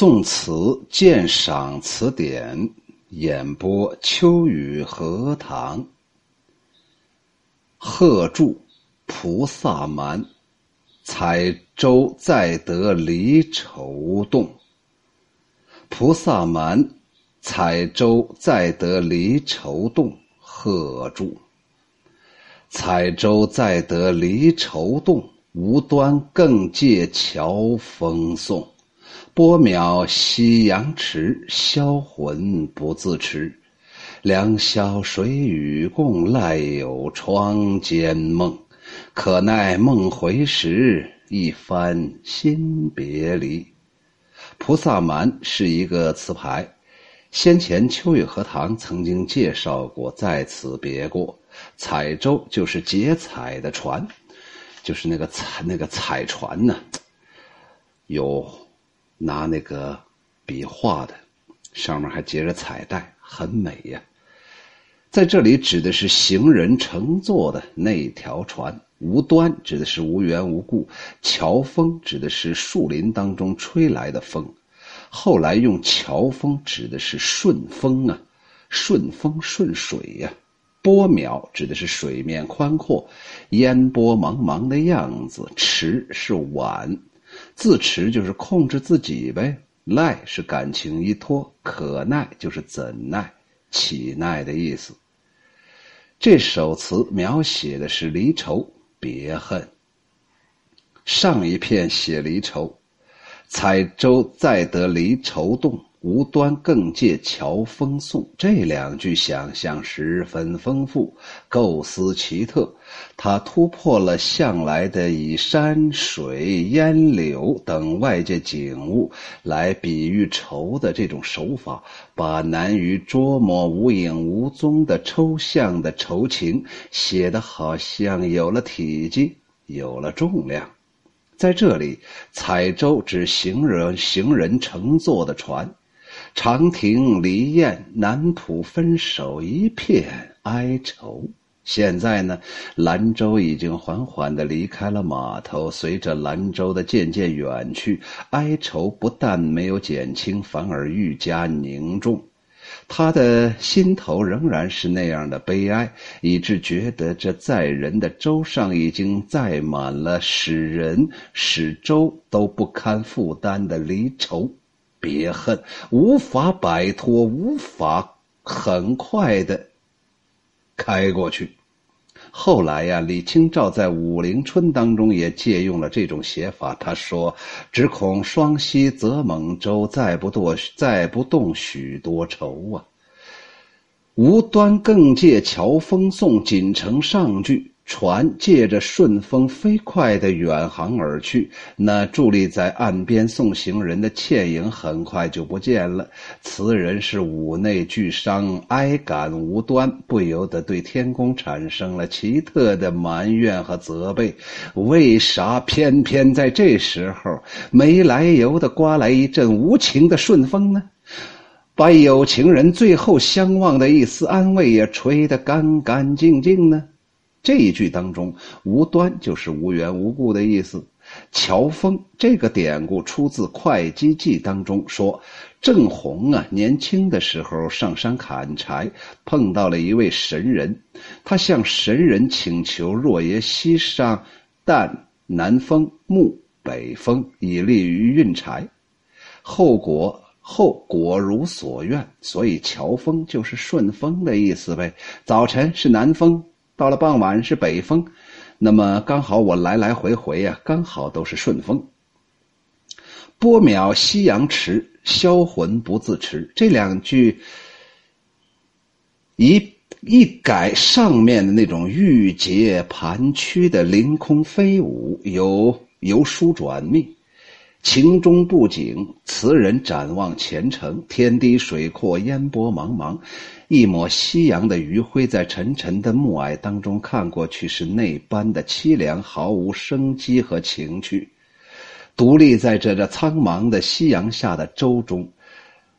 宋词鉴赏词典演播：秋雨荷塘。贺铸，菩萨蛮，彩舟载得离愁动。菩萨蛮，彩舟载得离愁动。贺铸，彩舟载得离愁动，无端更借乔风送。波渺夕阳迟，销魂不自持。良宵水与共，赖有窗间梦。可奈梦回时，一番新别离。菩萨蛮是一个词牌，先前秋雨荷塘曾经介绍过，在此别过。彩舟就是结彩的船，就是那个彩那个彩船呢，有。拿那个笔画的，上面还结着彩带，很美呀。在这里指的是行人乘坐的那条船。无端指的是无缘无故，乔风指的是树林当中吹来的风。后来用乔风指的是顺风啊，顺风顺水呀。波渺指的是水面宽阔，烟波茫茫的样子。迟是晚。自持就是控制自己呗，赖是感情依托，可耐就是怎奈、岂奈的意思。这首词描写的是离愁别恨。上一片写离愁，彩舟载得离愁动。无端更借乔风送，这两句想象十分丰富，构思奇特。他突破了向来的以山水、烟柳等外界景物来比喻愁的这种手法，把难于捉摸、无影无踪的抽象的愁情写得好像有了体积，有了重量。在这里，彩舟指行人行人乘坐的船。长亭离雁，南浦分手，一片哀愁。现在呢，兰舟已经缓缓地离开了码头，随着兰舟的渐渐远去，哀愁不但没有减轻，反而愈加凝重。他的心头仍然是那样的悲哀，以致觉得这载人的舟上已经载满了使人使舟都不堪负担的离愁。别恨，无法摆脱，无法很快的开过去。后来呀，李清照在《武陵春》当中也借用了这种写法。他说：“只恐双溪舴猛舟，再不堕，再不动许多愁啊。”无端更借乔峰送，锦城上句。船借着顺风飞快的远航而去，那伫立在岸边送行人的倩影很快就不见了。词人是五内俱伤，哀感无端，不由得对天公产生了奇特的埋怨和责备：为啥偏偏在这时候没来由的刮来一阵无情的顺风呢？把有情人最后相望的一丝安慰也吹得干干净净呢？这一句当中，“无端”就是无缘无故的意思。乔峰这个典故出自《会稽记》当中，说郑弘啊，年轻的时候上山砍柴，碰到了一位神人，他向神人请求若爷西上，旦南风，木北风，以利于运柴。后果后果如所愿，所以乔峰就是顺风的意思呗。早晨是南风。到了傍晚是北风，那么刚好我来来回回呀，刚好都是顺风。波渺夕阳迟，销魂不自持。这两句一一改上面的那种郁结盘曲的凌空飞舞，由由疏转密，情中不景。词人展望前程，天低水阔，烟波茫茫。一抹夕阳的余晖，在沉沉的暮霭当中看过去，是那般的凄凉，毫无生机和情趣。独立在这这苍茫的夕阳下的舟中，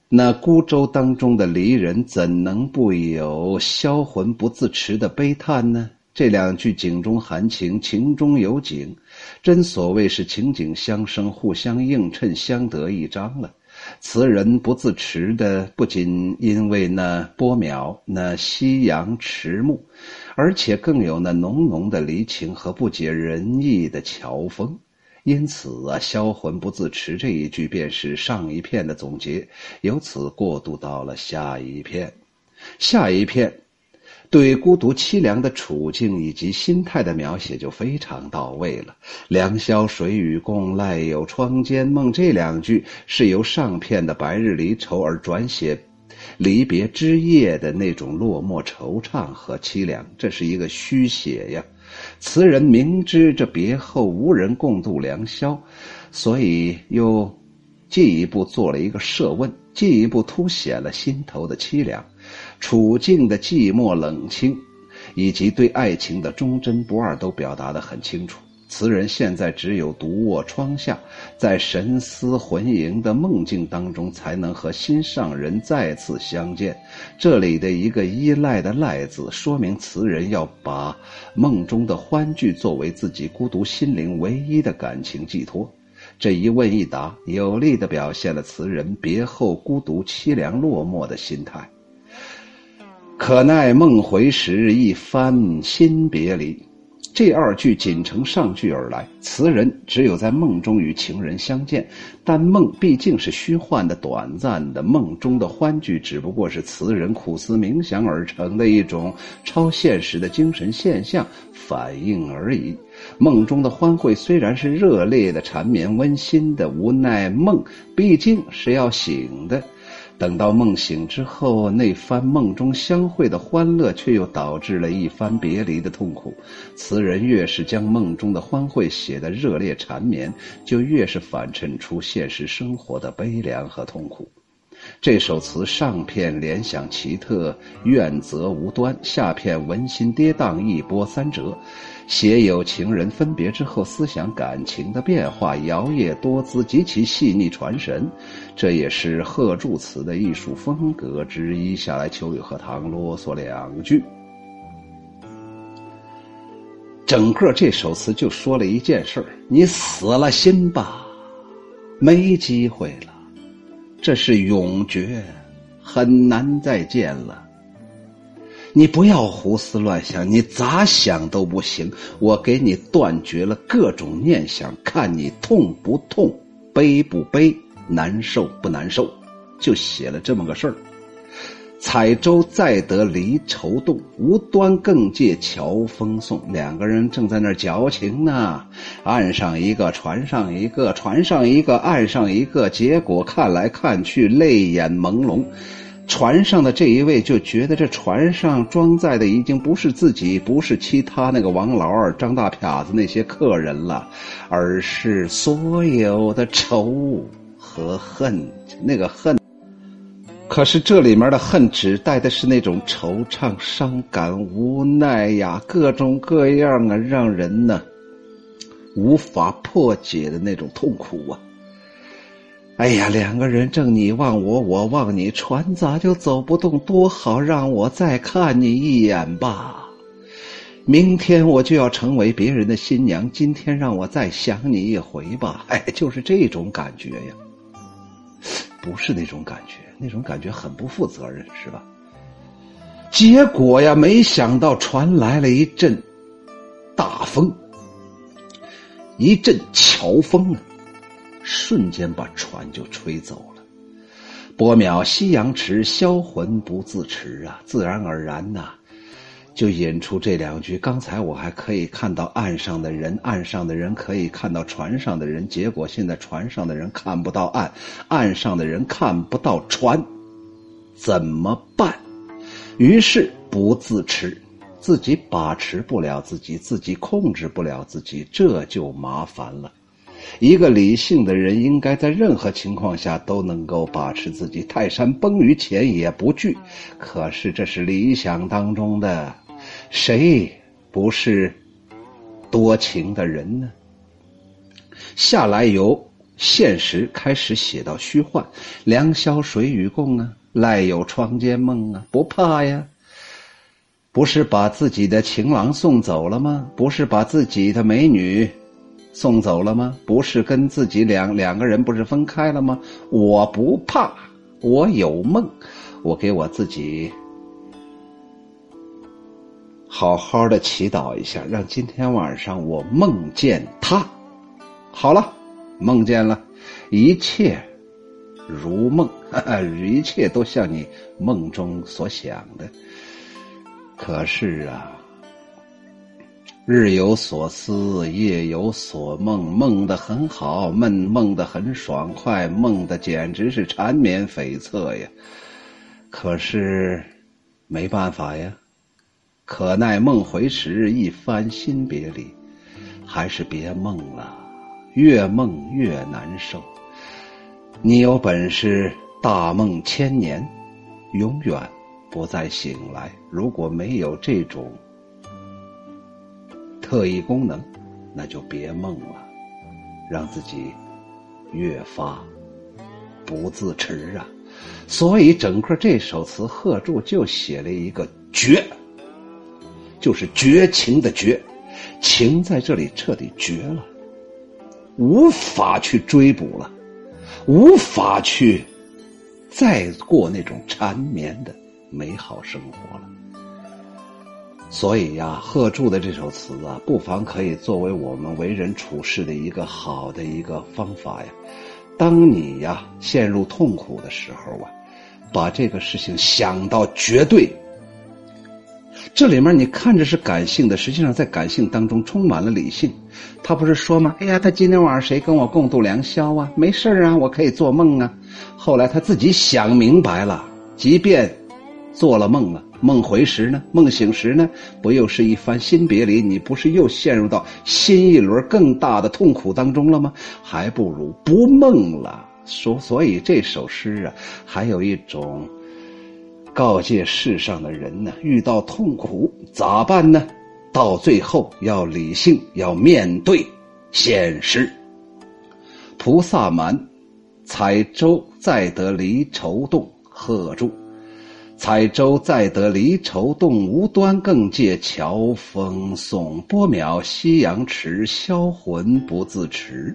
那孤舟当中的离人，怎能不有销魂不自持的悲叹呢？这两句景中含情，情中有景，真所谓是情景相生，互相映衬，相得益彰了。词人不自持的，不仅因为那波渺、那夕阳迟暮，而且更有那浓浓的离情和不解人意的乔峰。因此啊，销魂不自持这一句便是上一片的总结，由此过渡到了下一片。下一片。对孤独凄凉的处境以及心态的描写就非常到位了。良宵水与共，赖有窗间梦。这两句是由上片的白日离愁而转写离别之夜的那种落寞惆怅和凄凉，这是一个虚写呀。词人明知这别后无人共度良宵，所以又进一步做了一个设问，进一步凸显了心头的凄凉。处境的寂寞冷清，以及对爱情的忠贞不二，都表达得很清楚。词人现在只有独卧窗下，在神思魂萦的梦境当中，才能和心上人再次相见。这里的一个依赖的“赖”字，说明词人要把梦中的欢聚作为自己孤独心灵唯一的感情寄托。这一问一答，有力地表现了词人别后孤独、凄凉、落寞的心态。可奈梦回时，一番新别离。这二句仅承上句而来，词人只有在梦中与情人相见，但梦毕竟是虚幻的、短暂的，梦中的欢聚只不过是词人苦思冥想而成的一种超现实的精神现象反应而已。梦中的欢会虽然是热烈的、缠绵温馨的，无奈梦毕竟是要醒的。等到梦醒之后，那番梦中相会的欢乐，却又导致了一番别离的痛苦。词人越是将梦中的欢会写得热烈缠绵，就越是反衬出现实生活的悲凉和痛苦。这首词上片联想奇特，怨责无端；下片温馨跌宕，一波三折。写有情人分别之后思想感情的变化，摇曳多姿，极其细腻传神，这也是贺铸词的艺术风格之一。下来，秋雨荷塘啰嗦两句。整个这首词就说了一件事：你死了心吧，没机会了，这是永诀，很难再见了。你不要胡思乱想，你咋想都不行。我给你断绝了各种念想，看你痛不痛，悲不悲，难受不难受，就写了这么个事儿。彩舟再得离愁动，无端更借乔峰送。两个人正在那儿矫情呢，岸上一个，船上一个，船上一个，岸上一个，结果看来看去，泪眼朦胧。船上的这一位就觉得这船上装载的已经不是自己，不是其他那个王老二、张大撇子那些客人了，而是所有的愁和恨。那个恨，可是这里面的恨指代的是那种惆怅、伤感、无奈呀，各种各样啊，让人呢无法破解的那种痛苦啊。哎呀，两个人正你望我，我望你，船咋就走不动？多好，让我再看你一眼吧。明天我就要成为别人的新娘，今天让我再想你一回吧。哎，就是这种感觉呀，不是那种感觉，那种感觉很不负责任，是吧？结果呀，没想到传来了一阵大风，一阵乔风啊。瞬间把船就吹走了。波渺夕阳迟，销魂不自持啊！自然而然呐，就引出这两句。刚才我还可以看到岸上的人，岸上的人可以看到船上的人，结果现在船上的人看不到岸，岸上的人看不到船，怎么办？于是不自持，自己把持不了自己，自己控制不了自己，这就麻烦了。一个理性的人应该在任何情况下都能够把持自己，泰山崩于前也不惧。可是这是理想当中的，谁不是多情的人呢？下来由现实开始写到虚幻，良宵水与共啊，赖有窗间梦啊，不怕呀。不是把自己的情郎送走了吗？不是把自己的美女。送走了吗？不是跟自己两两个人不是分开了吗？我不怕，我有梦，我给我自己好好的祈祷一下，让今天晚上我梦见他。好了，梦见了，一切如梦，一切都像你梦中所想的。可是啊。日有所思，夜有所梦，梦得很好，梦梦得很爽快，梦的简直是缠绵悱恻呀。可是没办法呀，可奈梦回时，一番心别离，还是别梦了，越梦越难受。你有本事大梦千年，永远不再醒来。如果没有这种。特异功能，那就别梦了，让自己越发不自持啊！所以整个这首词，贺铸就写了一个绝，就是绝情的绝，情在这里彻底绝了，无法去追捕了，无法去再过那种缠绵的美好生活了。所以呀，贺铸的这首词啊，不妨可以作为我们为人处事的一个好的一个方法呀。当你呀陷入痛苦的时候啊，把这个事情想到绝对。这里面你看着是感性的，实际上在感性当中充满了理性。他不是说吗？哎呀，他今天晚上谁跟我共度良宵啊？没事啊，我可以做梦啊。后来他自己想明白了，即便做了梦了。梦回时呢？梦醒时呢？不又是一番新别离？你不是又陷入到新一轮更大的痛苦当中了吗？还不如不梦了。所，所以这首诗啊，还有一种告诫世上的人呢：遇到痛苦咋办呢？到最后要理性，要面对现实。菩萨蛮，采舟载得离愁动，贺铸。采舟载得离愁动，无端更借乔峰送。波渺夕阳迟，销魂不自持。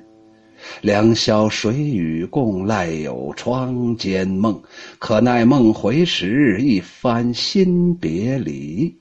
良宵谁与共，赖有窗间梦。可奈梦回时，一番新别离。